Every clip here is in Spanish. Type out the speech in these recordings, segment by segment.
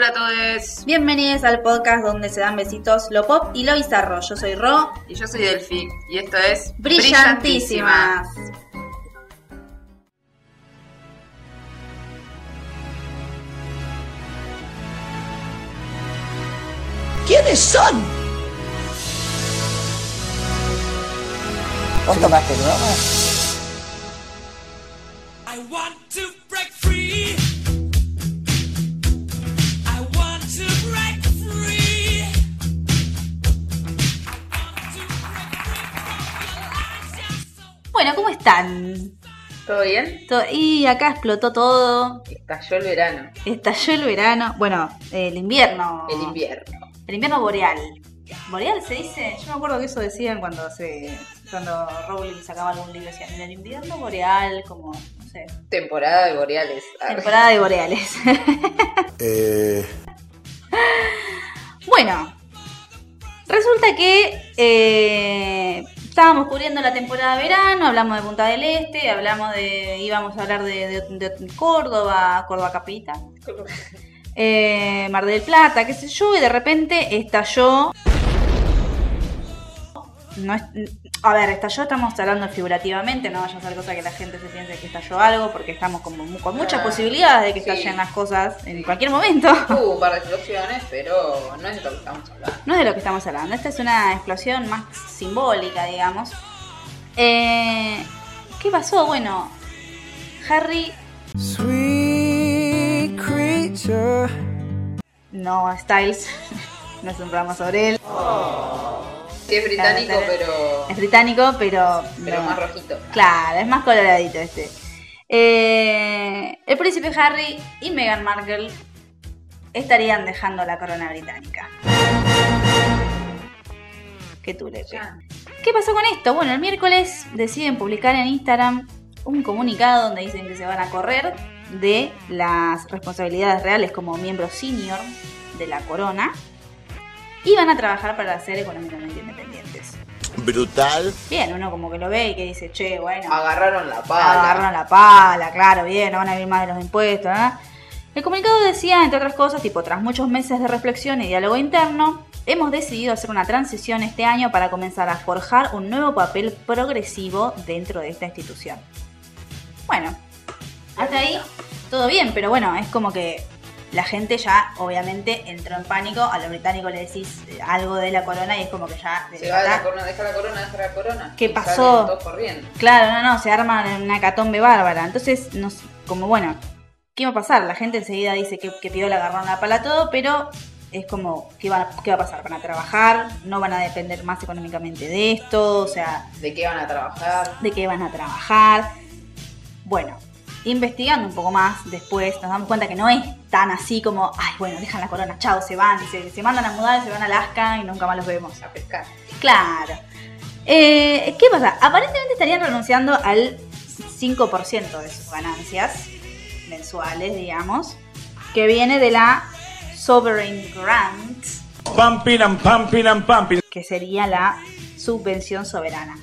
Hola a todos. Bienvenidos al podcast donde se dan besitos lo pop y lo bizarro. Yo soy Ro. Y yo soy Delphi. Y esto es Brillantísimas. ¿Quiénes son? ¿Vos tomaste droga? Están? ¿Todo bien? To- Y acá explotó todo. Estalló el verano. Estalló el verano. Bueno, el invierno. El invierno. El invierno boreal. ¿Boreal se dice? Yo me acuerdo que eso decían cuando se cuando Rowling sacaba algún libro. Decían, en el invierno boreal, como, no sé, Temporada de boreales. Temporada de boreales. Eh, Bueno, resulta que eh, estábamos cubriendo la temporada de verano, hablamos de Punta del Este, hablamos de, íbamos a hablar de, de- de Córdoba, Córdoba capital, eh, Mar del Plata, qué sé yo, y de repente estalló. No es- a ver, estalló, estamos hablando figurativamente, no vaya a ser cosa que la gente se piense que estalló algo, porque estamos como con muchas Ah, posibilidades de que sí. estallen las cosas en cualquier momento. Hubo un par de explosiones, pero no es de lo que estamos hablando. No es de lo que estamos hablando. Esta es una explosión más simbólica, digamos. Eh, ¿Qué pasó? Bueno, Harry, Sweet creature. no Styles, no es un programa sobre él. Sí, es británico, Claro, pero, Es británico, pero. pero no. más rojito. Claro, es más coloradito este. Eh, el príncipe Harry y Meghan Markle estarían dejando la corona británica. Qué tulete. ¿Qué pasó con esto? Bueno, el miércoles deciden publicar en Instagram un comunicado donde dicen que se van a correr de las responsabilidades reales como miembros senior de la corona y van a trabajar para ser económicamente independientes. brutal. Bien, uno como que lo ve y que dice, che, bueno, Agarraron la pala. agarraron la pala, claro, bien, no van a vivir más de los impuestos, ¿no? El comunicado decía, entre otras cosas, tipo, tras muchos meses de reflexión y diálogo interno, hemos decidido hacer una transición este año para comenzar a forjar un nuevo papel progresivo dentro de esta institución. Bueno, hasta ahí todo bien, pero bueno, es como que la gente ya obviamente entró en pánico, a los británicos le decís eh, algo de la corona y es como que ya... Se va la corona, deja la corona, deja la corona. ¿Qué Y pasó? todos corriendo. Claro, no, no, se arma una catombe bárbara. Entonces, nos, como bueno, ¿qué va a pasar? La gente enseguida dice que, que pidió la agarraron la pala todo, pero es como, ¿qué va, ¿qué va a pasar? ¿Van a trabajar? ¿No van a depender más económicamente de esto? O sea, ¿De qué van a trabajar? ¿de qué van a trabajar? Bueno, investigando un poco más después, nos damos cuenta que no es tan así como, ay, bueno, dejan la corona, chao, se van, se, se mandan a mudar, se van a Alaska y nunca más los vemos. A pescar. Claro. Eh, ¿Qué pasa? Aparentemente estarían renunciando al 5% de sus ganancias mensuales, digamos, que viene de la Sovereign Grant, Pumping and pumping and pumping. que sería la subvención soberana.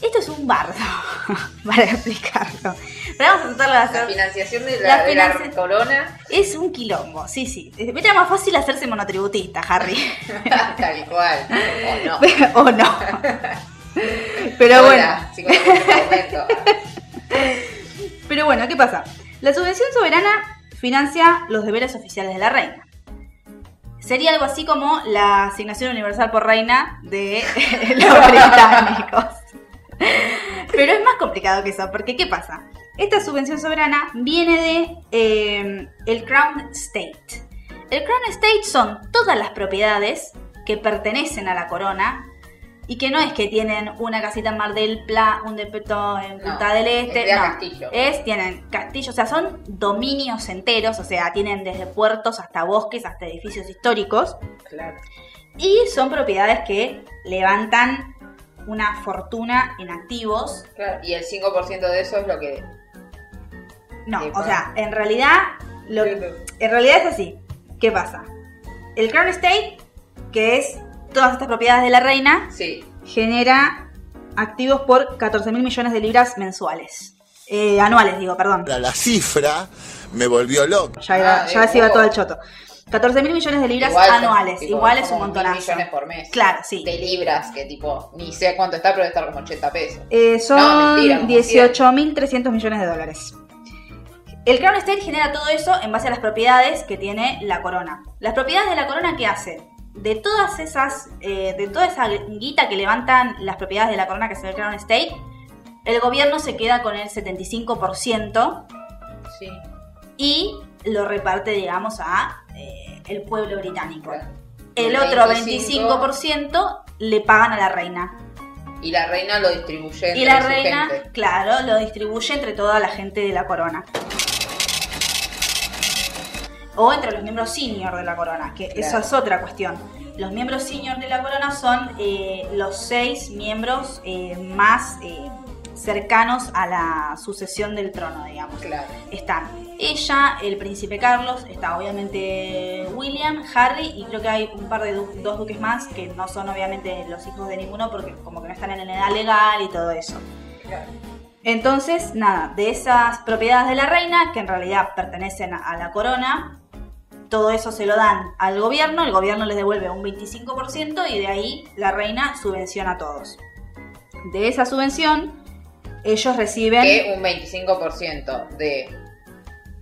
Esto es un bardo, para explicarlo. Pero vamos a tratarlo de La hacer... financiación de La la, de la financi- corona, Es un quilombo, sí, sí. Era más fácil hacerse monotributista, Harry. tal cual. O no. o no. Pero bueno. Hola, 50% aumento. Pero bueno, ¿qué pasa? La subvención soberana financia los deberes oficiales de la reina. Sería algo así como la asignación universal por reina de los británicos. Pero es más complicado que eso, porque ¿qué pasa? Esta subvención soberana viene de eh, el Crown State. El Crown Estate son todas las propiedades que pertenecen a la corona y que no es que tienen una casita en Mar del Plata, un depeto en Punta No, del Este, es no. castillo. Es, tienen castillos, o sea, son dominios enteros, o sea, tienen desde puertos hasta bosques, hasta edificios históricos Claro. y son propiedades que levantan una fortuna en activos. Claro. Y el 5% de eso es lo que. No, o sea, en realidad, lo, en realidad es así. ¿Qué pasa? El Crown Estate, que es todas estas propiedades de la reina, Sí. genera activos por 14 mil millones de libras mensuales. Eh, anuales, digo, perdón. La, la cifra me volvió loco. Ya, Ah, ya se iba todo el choto. 14 mil millones de libras Igual, anuales. tipo, Igual es un montonazo. millones por mes. Claro, sí. De libras, que tipo, ni sé cuánto está, pero debe estar como 80 pesos. Eh, No, son como 18.300 millones de dólares. El Crown Estate genera todo eso en base a las propiedades que tiene la corona. Las propiedades de la corona, ¿qué hace? De todas esas, eh, de toda esa guita que levantan las propiedades de la corona, que es el Crown Estate, el gobierno se queda con el 75% Sí. y lo reparte, digamos, a eh, el pueblo británico. Claro. El El otro 25 25% le pagan a la reina. Y la reina lo distribuye entre Y la su reina, gente. claro, lo distribuye entre toda la gente de la corona. O entre los miembros senior de la corona, que Claro. esa es otra cuestión. Los miembros senior de la corona son eh, los seis miembros eh, más eh, cercanos a la sucesión del trono, digamos. Claro. Están ella, el príncipe Carlos, está obviamente William, Harry y creo que hay un par de du- dos duques más que no son obviamente los hijos de ninguno porque como que no están en la edad legal y todo eso. Claro. Entonces, nada, de esas propiedades de la reina, que en realidad pertenecen a, a la corona, todo eso se lo dan al gobierno, el gobierno les devuelve un 25% y de ahí la reina subvenciona a todos. De esa subvención, ellos reciben Que un 25% de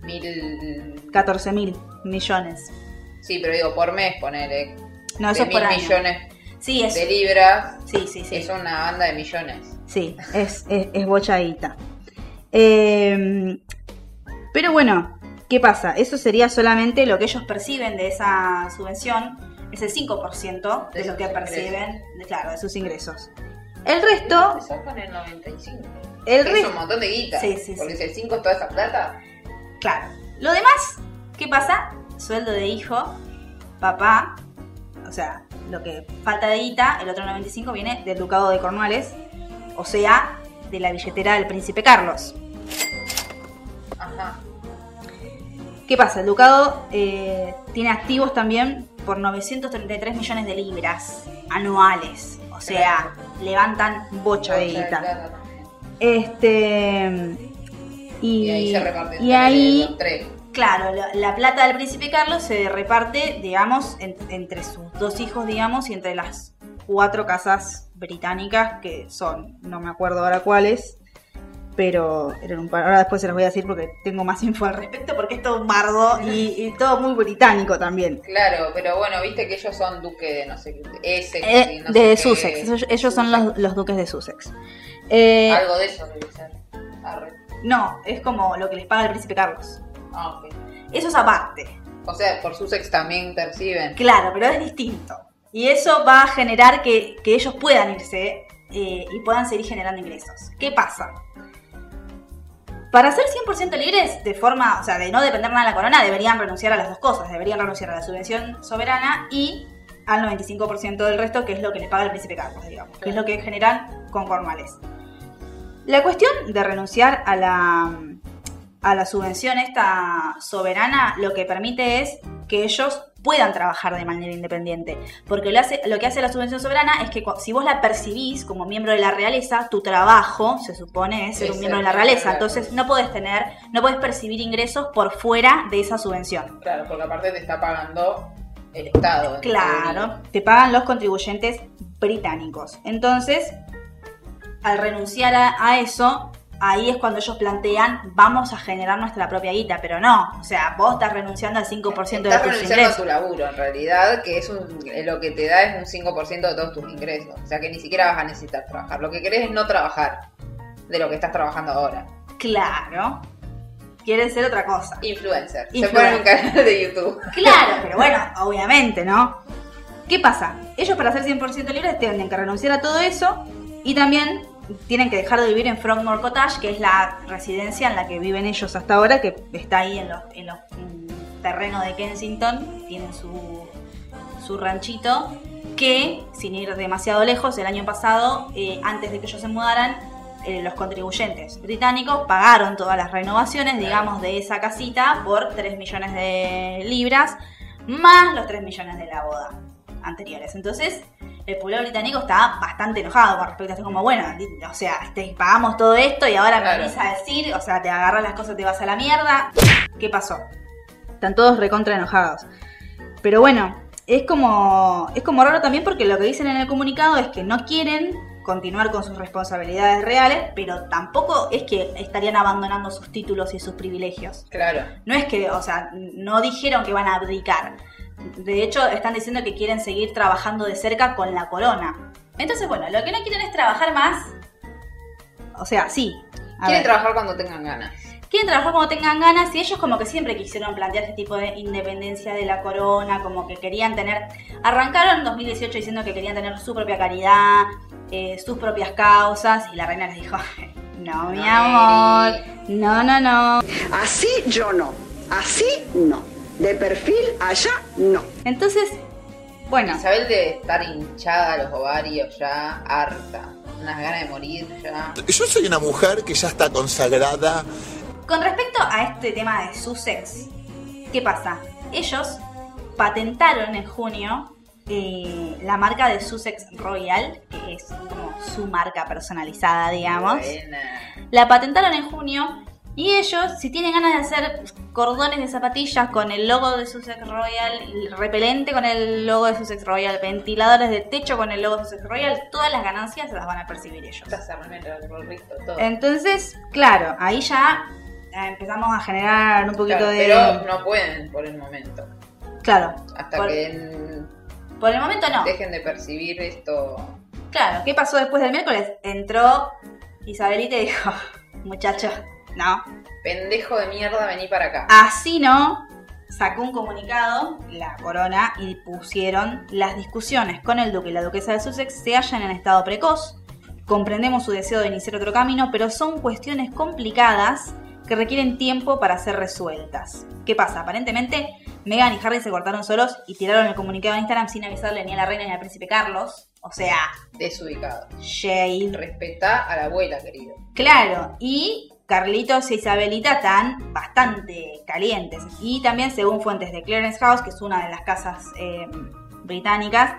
mil... 14 mil millones. Sí, pero digo, por mes, ponele. No, eso de es por mil año. millones Sí, es, de libras. sí, sí, sí. Es una banda de millones. Sí, es, es, es bochadita. Eh, pero bueno, ¿qué pasa? Eso sería solamente lo que ellos perciben de esa subvención. Es el 5% de, De lo que perciben, de- claro, de sus ingresos. El resto, Empezó con el 95. El es un montón de guita. Sí, sí, Porque sí. si el 5 es toda esa plata. claro. Lo demás, ¿qué pasa? Sueldo de hijo, papá, o sea, lo que falta de guita, el otro 95 viene del ducado de Cornualles, o sea, de la billetera del príncipe Carlos. Ajá. ¿Qué pasa? El ducado eh, tiene activos también por 933 millones de libras anuales. O sea, levantan bocha de guita. Este. Y, Y ahí se reparte y entre ahí, los tres. claro, la, la plata del príncipe Carlos se reparte, digamos, en- entre sus dos hijos, digamos, y entre las cuatro casas británicas, que son, no me acuerdo ahora cuáles, pero eran un par. Ahora después se los voy a decir porque tengo más info al respecto, porque es todo un bardo y, y todo muy británico también. Claro, pero bueno, viste que ellos son duque de no sé. Essex Eh, no de sé qué. Sussex, ellos, ellos son los, los duques de Sussex. Eh, Algo de eso debe ser. Arre. no, es como lo que les paga el príncipe Carlos. Ah, ok. Eso es aparte. O sea, por Sussex también perciben. Claro, pero es distinto. Y eso va a generar que, que ellos puedan irse eh, y puedan seguir generando ingresos. ¿Qué pasa? Para ser 100% libres, de forma, o sea, de no depender nada de la corona, deberían renunciar a las dos cosas. Deberían renunciar a la subvención soberana y al 95% del resto, que es lo que le paga el príncipe Carlos, digamos, que es lo que generan con Cornwallis. La cuestión de renunciar a la, a la subvención esta soberana lo que permite es que ellos puedan trabajar de manera independiente. Porque lo, hace, lo que hace la subvención soberana es que si vos la percibís como miembro de la realeza, tu trabajo se supone es ser un miembro de la realeza. Entonces no podés tener, no podés percibir ingresos por fuera de esa subvención. Claro, porque aparte te está pagando el Estado. Claro, te pagan los contribuyentes británicos. Entonces, al renunciar a, a eso, ahí es cuando ellos plantean, vamos a generar nuestra propia guita, pero no, o sea, vos estás renunciando al 5% de Estás tus renunciando a ingresos. tu laburo, en realidad, que es un, eh, lo que te da es un 5% de todos tus ingresos. O sea que ni siquiera vas a necesitar trabajar. Lo que querés es no trabajar de lo que estás trabajando ahora. Claro, quieren ser otra cosa. Influencer. Se ponen un canal de YouTube. Claro, pero bueno, obviamente, ¿no? ¿Qué pasa? Ellos para ser 100% libres tienen que renunciar a todo eso y también tienen que dejar de vivir en Frogmore Cottage, que es la residencia en la que viven ellos hasta ahora, que está ahí en los, en los mm, terrenos de Kensington, tienen su, su ranchito, que sin ir demasiado lejos, el año pasado, eh, antes de que ellos se mudaran, eh, los contribuyentes británicos pagaron todas las renovaciones, digamos, de esa casita por 3 millones de libras, más los 3 millones de la boda anteriores. Entonces, el pueblo británico está bastante enojado con respecto a esto, como, bueno, o sea, te pagamos todo esto y ahora Claro. me venís a decir, o sea, te agarras las cosas, te vas a la mierda. ¿Qué pasó? Están todos recontra enojados. pero bueno, es como, es como raro también porque lo que dicen en el comunicado es que no quieren continuar con sus responsabilidades reales, pero tampoco es que estarían abandonando sus títulos y sus privilegios. Claro. No es que, o sea, no dijeron que van a abdicar. De hecho, están diciendo que quieren seguir trabajando de cerca con la corona. Entonces, bueno, lo que no quieren es trabajar más. O sea, sí. a Quieren ver. trabajar cuando tengan ganas. quieren trabajar cuando tengan ganas y ellos como que siempre quisieron plantear este tipo de independencia de la corona, como que querían tener, arrancaron en 2018 diciendo que querían tener su propia caridad, eh, sus propias causas y la reina les dijo, no mi No, amor, no, no, no. Así yo no. Así no. De perfil allá no. Entonces, bueno, Isabel debe estar hinchada a los ovarios ya, harta. Unas ganas de morir ya. Yo soy una mujer que ya está consagrada. Con respecto a este tema de Sussex, ¿qué pasa? Ellos patentaron en junio eh, la marca de Sussex Royal, que es como su marca personalizada, digamos. Buena. La patentaron en junio y ellos, si tienen ganas de hacer cordones de zapatillas con el logo de Sussex Royal, el repelente con el logo de Sussex Royal, ventiladores de techo con el logo de Sussex Royal, todas las ganancias las van a percibir ellos. Estas herramientas, el gorrito, todo. Entonces, claro, ahí ya eh, empezamos a generar un poquito Claro, de... Pero no pueden por el momento. Claro. Hasta por, que por el momento no. dejen de percibir esto. Claro, ¿qué pasó después del miércoles? Entró Isabelita y dijo, muchachos, no, Pendejo de mierda, vení para acá. así no. Sacó un comunicado, la corona, y pusieron las discusiones con el duque y la duquesa de Sussex se hallan en estado precoz. Comprendemos su deseo de iniciar otro camino, pero son cuestiones complicadas que requieren tiempo para ser resueltas. ¿Qué pasa? Aparentemente, Meghan y Harry se cortaron solos y tiraron el comunicado en Instagram sin avisarle ni a la reina ni al príncipe Carlos. O sea, Desubicado. shade. Respetá a la abuela, querido. Claro, y Carlitos e Isabelita están bastante calientes. Y también, según fuentes de Clarence House, que es una de las casas eh, británicas,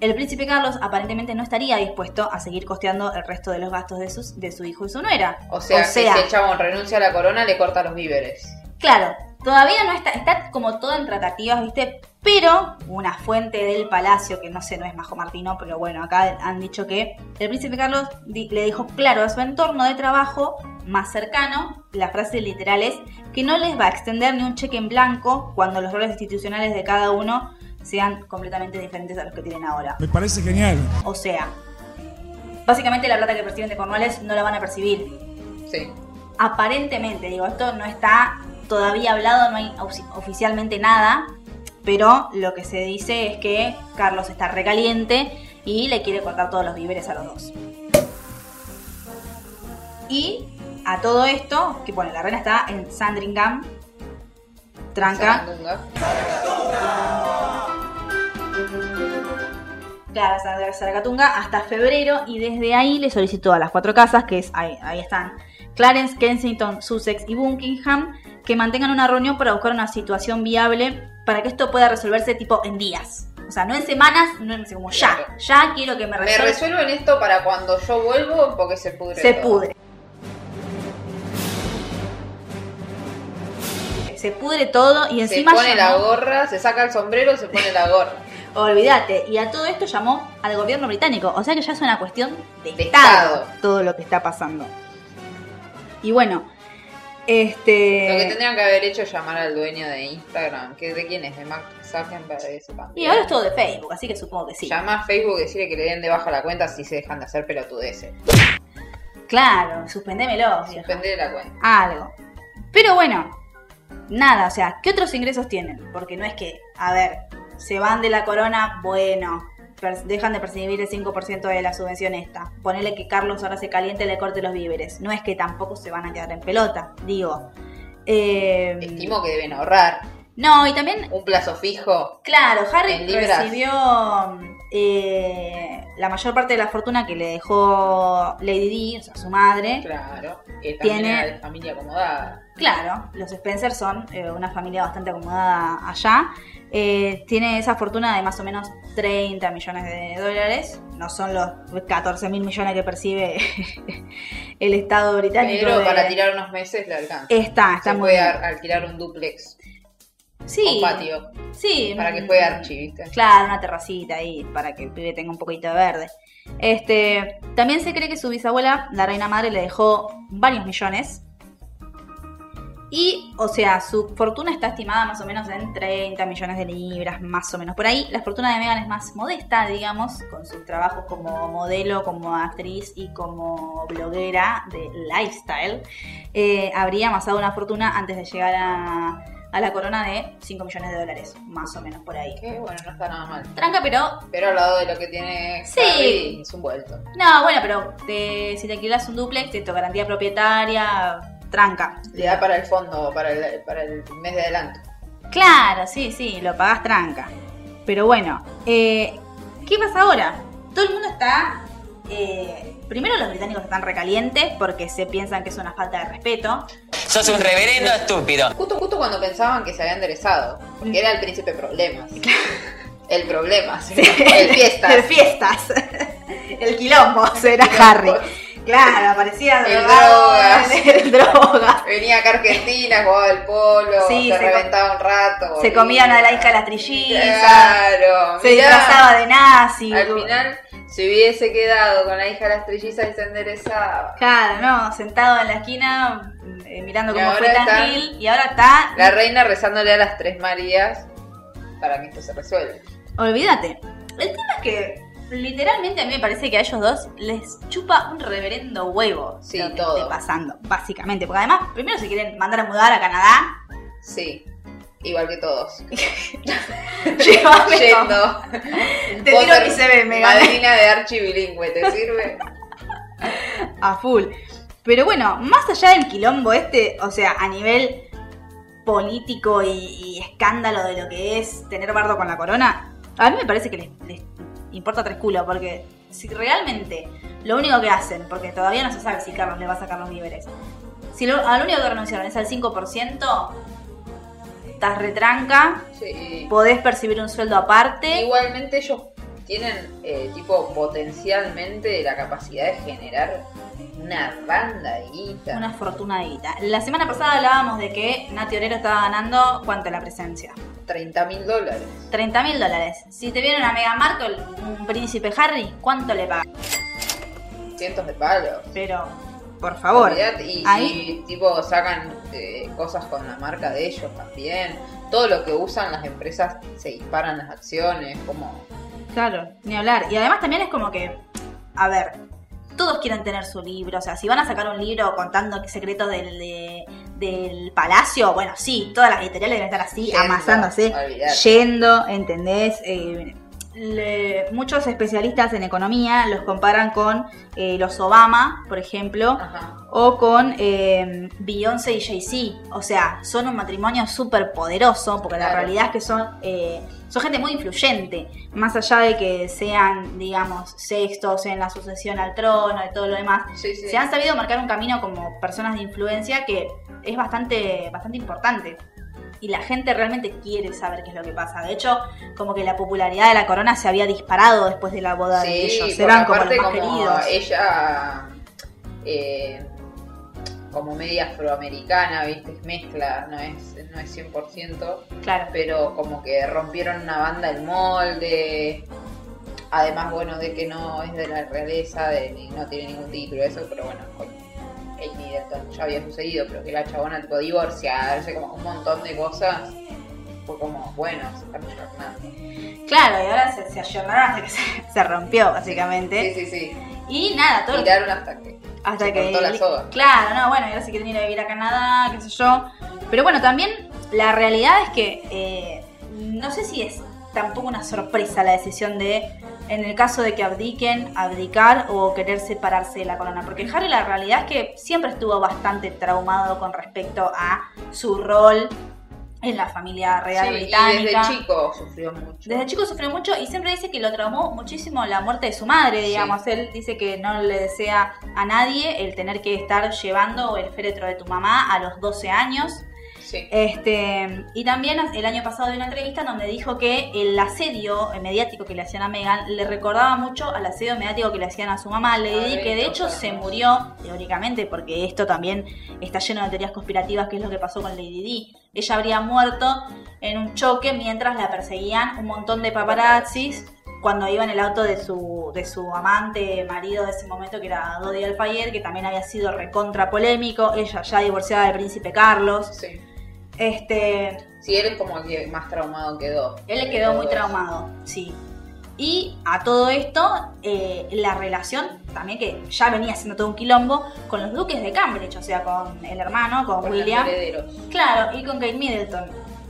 el príncipe Carlos aparentemente no estaría dispuesto a seguir costeando el resto de los gastos de, sus- de su hijo y su nuera. O sea, que si el chabón renuncia a la corona, le corta los víveres. Claro, todavía no está, está como todo en tratativas, ¿viste? Pero una fuente del palacio, que no sé, no es Majo Martino, pero bueno, acá han dicho que el príncipe Carlos le dijo claro a su entorno de trabajo más cercano, la frase literal es que no les va a extender ni un cheque en blanco cuando los roles institucionales de cada uno sean completamente diferentes a los que tienen ahora. Me parece genial. O sea, básicamente la plata que perciben de Cornualles no la van a percibir Sí. aparentemente, digo, esto no está todavía hablado, no hay ofi- oficialmente nada, pero lo que se dice es que Carlos está recaliente y le quiere cortar todos los víveres a los dos. Y a todo esto, que bueno, la reina está en Sandringham, tranca, claro, Sar- Saragatunga, hasta febrero y desde ahí le solicitó a las cuatro casas, que es ahí, ahí están, Clarence, Kensington, Sussex y Buckingham, que mantengan una reunión para buscar una situación viable para que esto pueda resolverse tipo en días. O sea, no en semanas, no en como ya. Ya quiero que me Me resuelva. resuelven esto para cuando yo vuelvo porque se pudre. Se todo. pudre. Se pudre todo y Se encima pone la gorra, se saca el sombrero, se pone la gorra. Olvídate. Y a todo esto llamó al gobierno británico. O sea que ya es una cuestión de, De estado, Estado. todo lo que está pasando. Y bueno, este. Lo que tendrían que haber hecho es llamar al dueño de Instagram. que ¿De quién es? De Mark Zuckerberg. Y ahora es todo de Facebook, así que supongo que sí. Llama a Facebook y decirle que le den de baja la cuenta si se dejan de hacer pelotudeces. Claro, suspendémelo. Suspender la cuenta. algo. Pero bueno, nada, o sea, ¿qué otros ingresos tienen? Porque no es que, a ver, se van de la corona, bueno, dejan de percibir el 5% de la subvención esta. Ponele que Carlos ahora se caliente y le corte los víveres. No es que tampoco se van a quedar en pelota, digo. Eh, Estimo que deben ahorrar no, y también un plazo fijo. Claro, Harry recibió eh, la mayor parte de la fortuna que le dejó Lady Di, o sea, su madre. Claro. Que también Tiene- era de familia acomodada. Claro, los Spencer son eh, una familia bastante acomodada allá. Eh, tiene esa fortuna de más o menos 30 millones de dólares. No son los 14 mil millones que percibe el Estado británico. Pero de- para tirar unos meses le alcanza. Está, está se muy puede bien. ar- alquilar un duplex. Sí. Con patio. Sí. Para que mm, juegue Archie, ¿viste? Claro, una terracita ahí para que el pibe tenga un poquito de verde. Este, también se cree que su bisabuela, la reina madre, le dejó varios millones. Y, o sea, su fortuna está estimada más o menos en 30 millones de libras, más o menos por ahí. La fortuna de Meghan es más modesta, digamos, con sus trabajos como modelo, como actriz y como bloguera de lifestyle. Eh, habría amasado una fortuna antes de llegar a, a la corona de 5 millones de dólares, más o menos por ahí. Que bueno, no está nada mal. Tranca, pero Pero al lado de lo que tiene Sí. Harry, es un vuelto. No, bueno, pero te- si te alquilas un duplex, te garantía propietaria, tranca. Le da para el fondo, para el, para el mes de adelanto. Claro, sí, sí, lo pagás tranca. Pero bueno, eh, ¿qué pasa ahora? Todo el mundo está... eh, primero los británicos están recalientes porque se piensan que es una falta de respeto. Sos un reverendo estúpido. Justo, justo cuando pensaban que se había enderezado. Porque era el príncipe problemas. El problema, ¿sí? el fiesta. El fiestas. El quilombo será Harry. Claro, aparecía drogas. El drogas. Venía acá a Argentina, jugaba al polo, Sí, se, se reventaba un rato. Se volvía. comía una de la hija de las trillizas. Claro. Se mirá, disfrazaba de nazi. Al final se hubiese quedado con la hija de las trillizas y se enderezaba. Claro, no, sentado en la esquina eh, mirando Y cómo fue tan está- gil, y ahora está. La reina rezándole a las tres Marías para que esto se resuelva. Olvídate. El tema es que literalmente a mí me parece que a ellos dos les chupa un reverendo huevo Sí, lo que todo. esté pasando, básicamente. Porque además, primero se quieren mandar a mudar a Canadá. Sí, igual que todos. Llévame Yendo. Te tiro mi CV, me. Madrina de Archie bilingüe, ¿te sirve? a full. Pero bueno, más allá del quilombo este, o sea, a nivel político y, y escándalo de lo que es tener bardo con la corona, a mí me parece que les, les importa tres culos, porque si realmente lo único que hacen, porque todavía no se sabe si Carlos le va a sacar los víveres, si lo, a lo único que renunciaron es al 5%, estás retranca, Sí. podés percibir un sueldo aparte. Igualmente ellos tienen, eh, tipo, potencialmente la capacidad de generar una banda de guita. Una fortuna de guita. La semana pasada hablábamos de que Nati Orero estaba ganando, ¿cuánto la presencia? 30 mil dólares. 30 mil dólares. Si te viene una Meghan Markle, un príncipe Harry, ¿cuánto le pagas? Cientos de palos. Pero, por favor. Y ahí, si, tipo, sacan eh, cosas con la marca de ellos también. Todo lo que usan las empresas se disparan las acciones, como... claro, ni hablar. Y además también es como que, a ver, todos quieren tener su libro. O sea, si van a sacar un libro contando secretos del, de- del palacio, bueno, sí, todas las editoriales deben estar así, Yendo, amasándose, olvidate. yendo, ¿entendés? Eh, le- muchos especialistas en economía los comparan con eh, los Obama, por ejemplo, Ajá. o con eh, Beyoncé y Jay-Z. O sea, son un matrimonio súper poderoso, porque la realidad es que son, eh, son gente muy influyente, más allá de que sean, digamos, sextos en la sucesión al trono y todo lo demás. Sí, sí. Se han sabido marcar un camino como personas de influencia que es bastante, bastante importante. Y la gente realmente quiere saber qué es lo que pasa. De hecho, como que la popularidad de la corona se había disparado después de la boda de Sí, ellos. porque Eran como los más como queridos. ella eh, como media afroamericana, viste, es mezcla, no es, no es 100%, Claro. pero como que rompieron una banda el molde. Además, bueno, de que no es de la realeza, de, no tiene ningún título, eso, pero bueno, ya había sucedido, pero que la chabona tipo divorciarse, como un montón de cosas. Fue como, bueno, se están ayornando. Claro, y ahora se, se ayornaron hasta que se, se rompió, básicamente. Sí, sí, sí. Y nada, todo Tiraron hasta que hasta se que. cortó la soga. Claro, no, bueno, y ahora se quieren ir a vivir a Canadá, qué sé yo. Pero bueno, también la realidad es que eh, no sé si es tampoco una sorpresa la decisión de, en el caso de que abdiquen, abdicar o querer separarse de la corona. Porque Harry la realidad es que siempre estuvo bastante traumado con respecto a su rol en la familia real Sí, y británica. desde chico sufrió mucho. Desde chico sufrió mucho y siempre dice que lo traumó muchísimo la muerte de su madre, Sí. digamos. Él dice que no le desea a nadie el tener que estar llevando el féretro de tu mamá a los 12 años. Sí. Este, y también el año pasado de una entrevista en donde dijo que el asedio mediático que le hacían a Megan le recordaba mucho al asedio mediático que le hacían a su mamá Lady Di, que de hecho se murió teóricamente, porque esto también está lleno de teorías conspirativas, que es lo que pasó con Lady Di. Ella habría muerto en un choque mientras la perseguían un montón de paparazzis cuando iba en el auto de su, de su amante, marido de ese momento, que era Dodi Alfayet, que también había sido recontra polémico, ella ya divorciada del príncipe Carlos. Sí. Este, Sí, él es como que más traumado quedó. él le quedó muy traumado, sí. Y a todo esto, eh, la relación también que ya venía siendo todo un quilombo con los duques de Cambridge, o sea, con el hermano, con Con William. los herederos. Claro, y con Kate Middleton.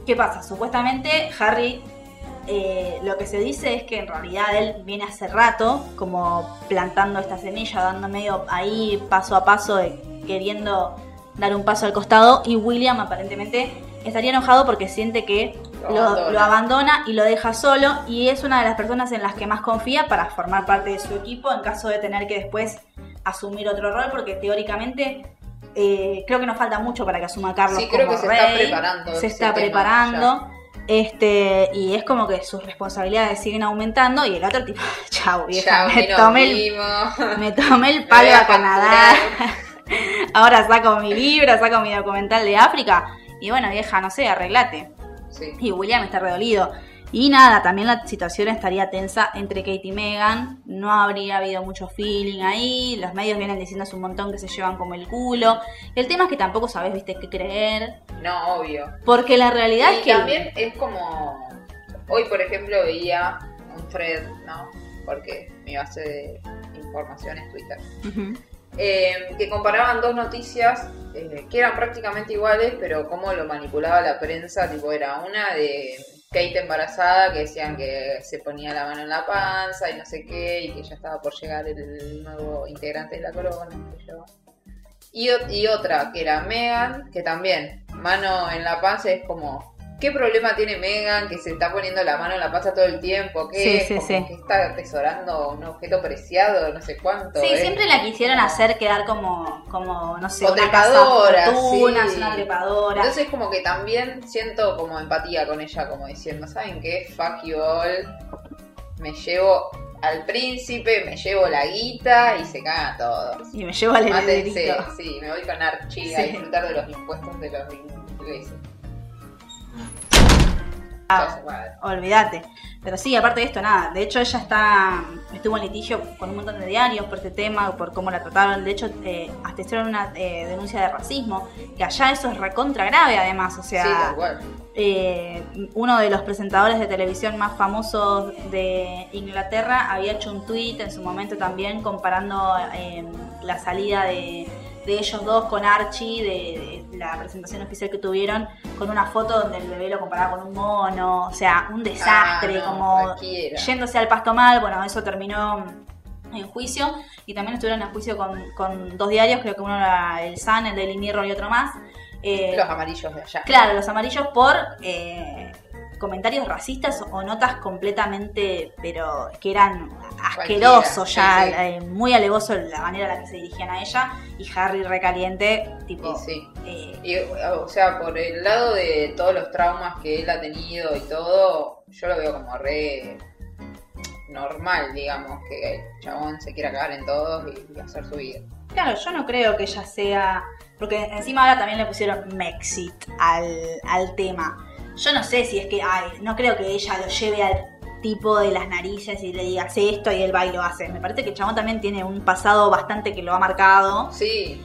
¿Qué pasa? Supuestamente Harry, eh, lo que se dice es que en realidad él viene hace rato como plantando esta semilla, dando medio ahí paso a paso, de- queriendo dar un paso al costado, y William aparentemente estaría enojado porque siente que Lo lo, abandona. lo abandona y lo deja solo, y es una de las personas en las que más confía para formar parte de su equipo en caso de tener que después asumir otro rol, porque teóricamente... eh, creo que nos falta mucho para que asuma Carlos Sí, creo como que se está rey. preparando Se está preparando. Este, y es como que sus responsabilidades siguen aumentando y el otro tipo, chau, vieja, Ya, me tomé, el, me tomé el palo a a Canadá. Ahora saco mi libro, saco mi documental de África. Y bueno, vieja, no sé, arreglate. Sí. Y William está redolido. Y nada, también la situación estaría tensa entre Kate y Megan. No habría habido mucho feeling ahí. Los medios vienen diciendo hace un montón que se llevan como el culo. El tema es que tampoco sabes, viste, qué creer. No, obvio. Porque la realidad Y es que. también es como. Hoy, por ejemplo, veía un thread, ¿no? Porque mi base de información es Twitter. Eh, que comparaban dos noticias eh, que eran prácticamente iguales, pero cómo lo manipulaba la prensa. Tipo, era una de Kate embarazada, que decían que se ponía la mano en la panza y no sé qué, y que ya estaba por llegar el nuevo integrante de la corona. sé yo. Y, y otra, que era Megan, que también, mano en la panza, es como. ¿Qué problema tiene Megan que se está poniendo la mano en la panza todo el tiempo? ¿Qué? Sí, sí, sí. que está atesorando un objeto preciado, no sé cuánto. Sí, ¿eh? siempre la quisieron hacer quedar como, como no sé, O una trepadora, sí. una trepadora. Entonces como que también siento como empatía con ella, como diciendo, ¿saben qué? Fuck you all. Me llevo al príncipe, me llevo la guita y se cagan todos. y me llevo al Mátense, herederito. sí, me voy con Archie a Sí. disfrutar de los impuestos de los ingleses. Ah, olvídate. Pero sí, aparte de esto, nada. De hecho, ella está estuvo en litigio con un montón de diarios por este tema, por cómo la trataron. De hecho, eh, hasta hicieron una eh, denuncia de racismo, que allá eso es recontra grave, además. O sea, sí, eh, uno de los presentadores de televisión más famosos de Inglaterra había hecho un tweet en su momento también comparando eh, la salida de, de ellos dos con Archie, de, de la presentación oficial que tuvieron, con una foto donde el bebé lo comparaba con un mono, o sea, un desastre, Ah, no, como cualquiera. yéndose al pasto mal, bueno, eso terminó en juicio y también estuvieron en juicio con, con dos diarios, creo que uno era el Sun, el Daily Mirror y otro más. Eh, Los amarillos de allá. Claro, los amarillos por eh, comentarios racistas o notas completamente, pero que eran asquerosos ya, sí, eh, muy alevoso la manera en la que se dirigían a ella y Harry recaliente, tipo, sí. eh, Y, o sea, por el lado de todos los traumas que él ha tenido y todo, yo lo veo como re normal, digamos, que el chabón se quiera cagar en todos y, y hacer su vida. claro, yo no creo que ella sea, porque encima ahora también le pusieron Mexit al, al tema. Yo no sé si es que, ay, no creo que ella lo lleve al tipo de las narices y le diga, hace esto y él va y lo hace. Me parece que el chabón también tiene un pasado bastante que lo ha marcado. Sí,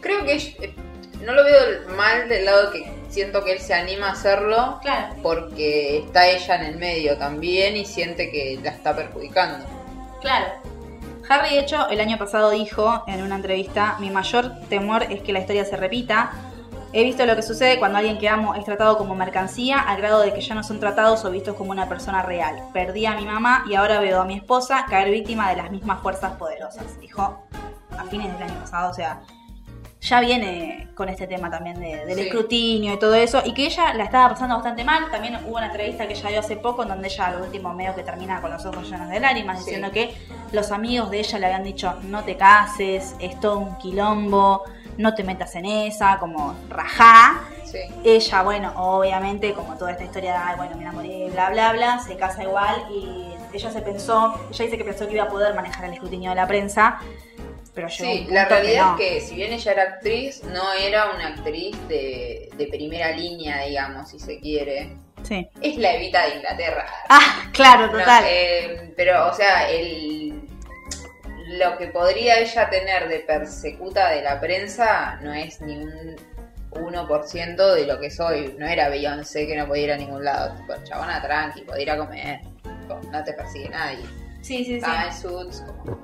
creo que eh, no lo veo mal del lado que siento que él se anima a hacerlo Claro. porque está ella en el medio también y siente que la está perjudicando. Claro. Harry, de hecho, el año pasado dijo en una entrevista, mi mayor temor es que la historia se repita. He visto lo que sucede cuando alguien que amo es tratado como mercancía al grado de que ya no son tratados o vistos como una persona real. Perdí a mi mamá y ahora veo a mi esposa caer víctima de las mismas fuerzas poderosas. Dijo a fines del año pasado, o sea, ya viene con este tema también de- del Sí. escrutinio y todo eso, y que ella la estaba pasando bastante mal. También hubo una entrevista que ella dio hace poco, en donde ella al último medio que termina con los ojos llenos de lágrimas, Sí. diciendo que los amigos de ella le habían dicho, no te cases, es todo un quilombo, no te metas en esa, como rajá. Sí. Ella, bueno, obviamente, como toda esta historia de, "Ay, bueno, me enamoré, bla, bla, bla, se casa igual y ella se pensó, ella dice que pensó que iba a poder manejar el escrutinio de la prensa, pero Sí, la realidad no. es que si bien ella era actriz, no era una actriz de, de primera línea, digamos, si se quiere. Sí. Es la Evita de Inglaterra. Ah, claro, No, total. eh, pero, o sea, el, lo que podría ella tener de persecuta de la prensa no es ni un 1% de lo que soy. No era Beyoncé que no podía ir a ningún lado. Tipo, chabona tranqui, podía ir a comer. Tipo, No te persigue nadie. sí, sí, sí. En Suits, como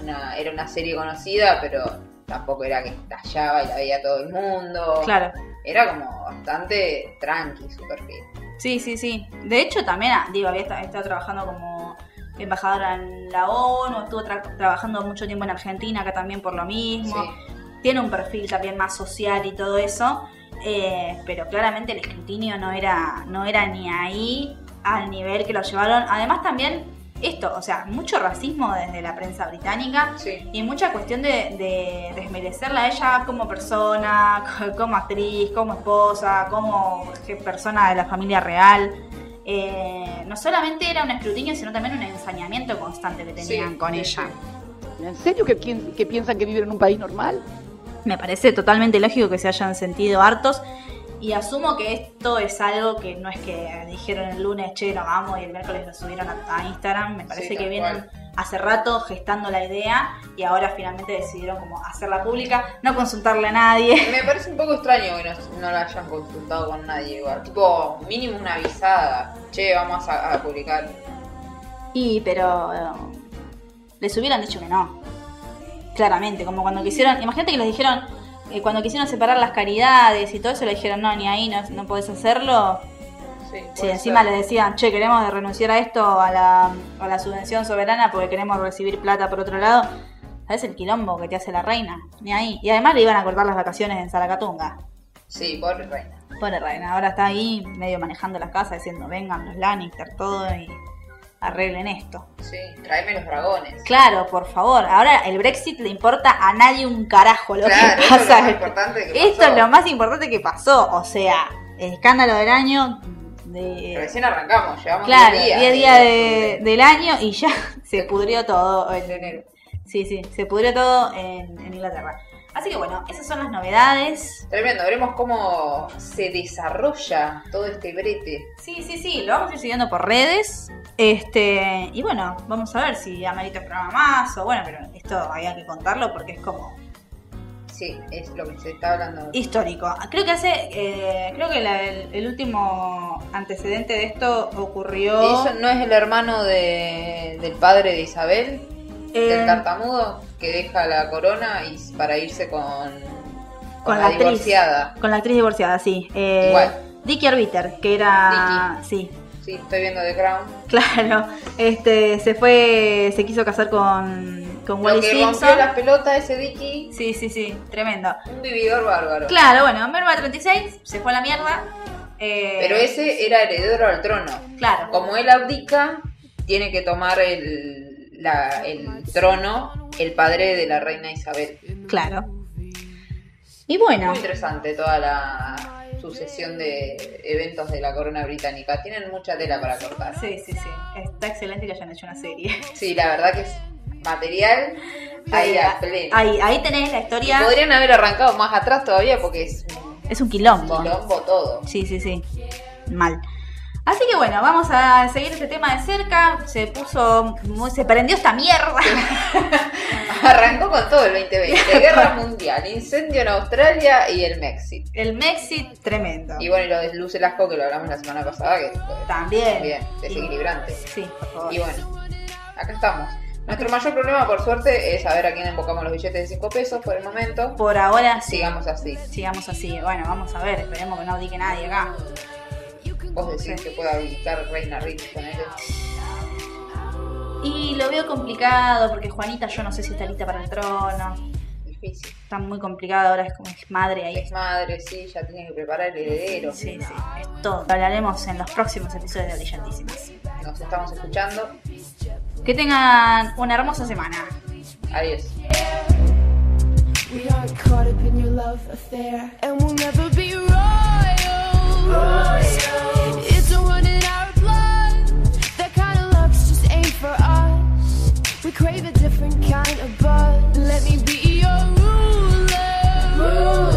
una, era una serie conocida, pero tampoco era que estallaba y la veía todo el mundo. Claro. Era como bastante tranqui su perfil. Sí, sí, sí. De hecho, también, digo, había estado trabajando como embajadora en la ONU, estuvo tra- trabajando mucho tiempo en Argentina, acá también por lo mismo. Sí. Tiene un perfil también más social y todo eso, eh, pero claramente el escrutinio no era, no era ni ahí al nivel que lo llevaron. Además también esto, o sea, mucho racismo desde la prensa británica Sí. y mucha cuestión de, de desmerecerla a ella como persona, como actriz, como esposa, como persona de la familia real. Eh, no solamente era un escrutinio, sino también un ensañamiento constante que tenían Sí, con sí, ella. ¿En serio que, que piensan que viven en un país normal? Me parece totalmente lógico que se hayan sentido hartos. Y asumo que esto es algo que no es que dijeron el lunes, che, no vamos, y el miércoles lo subieron a, a Instagram. Me parece Sí, que vienen cual. Hace rato gestando la idea y ahora finalmente decidieron como hacerla pública, no consultarle a nadie. Me parece un poco extraño que no, no la hayan consultado con nadie igual. Tipo, mínimo una avisada. Che, vamos a, a publicar. Y, pero eh, les hubieran dicho que no. Claramente, como cuando quisieron, imagínate que les dijeron, eh, cuando quisieron separar las caridades y todo eso, le dijeron, no, ni ahí no, no podés hacerlo. Sí, encima ser. le decían, che, queremos renunciar a esto, a la, a la subvención soberana porque queremos recibir plata por otro lado, ¿sabes el quilombo que te hace la reina? Ni ahí. Y además le iban a cortar las vacaciones en Zaracatunga. Sí, pobre reina. Pobre reina, ahora está ahí medio manejando las casas diciendo, vengan los Lannister, todo y arreglen esto. Sí, tráeme los dragones. Claro, por favor. Ahora el Brexit le importa a nadie un carajo lo Claro, que eso es lo pasa. más importante que Esto pasó. es lo más importante que pasó. O sea, el escándalo del año de... Recién arrancamos, llevamos Claro, 10 días. 10 días de- del año y ya se pudrió todo. en- enero. Sí, sí, se pudrió todo en, en Inglaterra. Así que bueno, esas son las novedades. Tremendo, veremos cómo se desarrolla todo este brete. Sí, sí, sí, lo vamos a ir siguiendo por redes. Este, y bueno, vamos a ver si amerita un programa más o bueno, pero esto había que contarlo porque es como Sí, es lo que se está hablando. histórico. Creo que hace, eh, creo que la- el, el último antecedente de esto ocurrió. ¿Eso no es el hermano de, del padre de Isabel? eh, del tartamudo que deja la corona y para irse con, con, Con la, la actriz. divorciada. Con la actriz divorciada, sí. Eh, Igual. Dicky Arbiter, que era. Sí, Sí, estoy viendo The Crown. claro. Este, se fue. Se quiso casar con. Con Wally que Simpson. rompió las pelotas ese Dicky, Sí, sí, sí, tremendo. un vividor bárbaro. Claro, bueno, Merva 36 se fue a la mierda. eh, Pero ese era heredero al trono. Claro. Como él abdica, tiene que tomar el, la- el trono el padre de la reina Isabel. Claro. Y bueno, Muy interesante toda la sucesión de eventos de la corona británica. Tienen mucha tela para cortar. sí, sí, sí. Está excelente que hayan hecho una serie. Sí, la verdad que es material ahí a pleno. ahí, ahí tenés la Y historia. podrían haber arrancado más atrás todavía porque es un Es un quilombo. quilombo todo. Sí, sí, sí. Mal. Así que bueno, vamos a seguir este tema de cerca. Se puso. se prendió esta mierda. Arrancó con todo el 2020. Guerra mundial, incendio en Australia y el México. El Mexit, tremendo. Y bueno, y lo de Luce Lasco que lo hablamos la semana pasada, que fue También. bien, desequilibrante. Sí, por favor. Y bueno, acá estamos. Nuestro mayor problema, por suerte, es saber a quién embocamos los billetes de 5 pesos por el momento. Por ahora sí. Sigamos así. Sigamos así. Bueno, vamos a ver. Esperemos que no dique nadie acá. Vos decís que pueda habilitar Reina Rich con él. Y lo veo complicado porque Juanita, yo no sé si está lista para el trono. Difícil. Está muy complicado. Ahora es como es madre ahí. Es madre, sí, ya tiene que preparar el heredero. Sí, sí, es todo. Lo hablaremos en los próximos episodios de Brillantísimas. Nos estamos escuchando. Que tengan una hermosa semana. Adiós. We aren't caught up in your love affair, and we'll never be royals. It's a run in our blood. That kind of luck's just ain't for us. We crave a different kind of buzz. Let me be your ruler.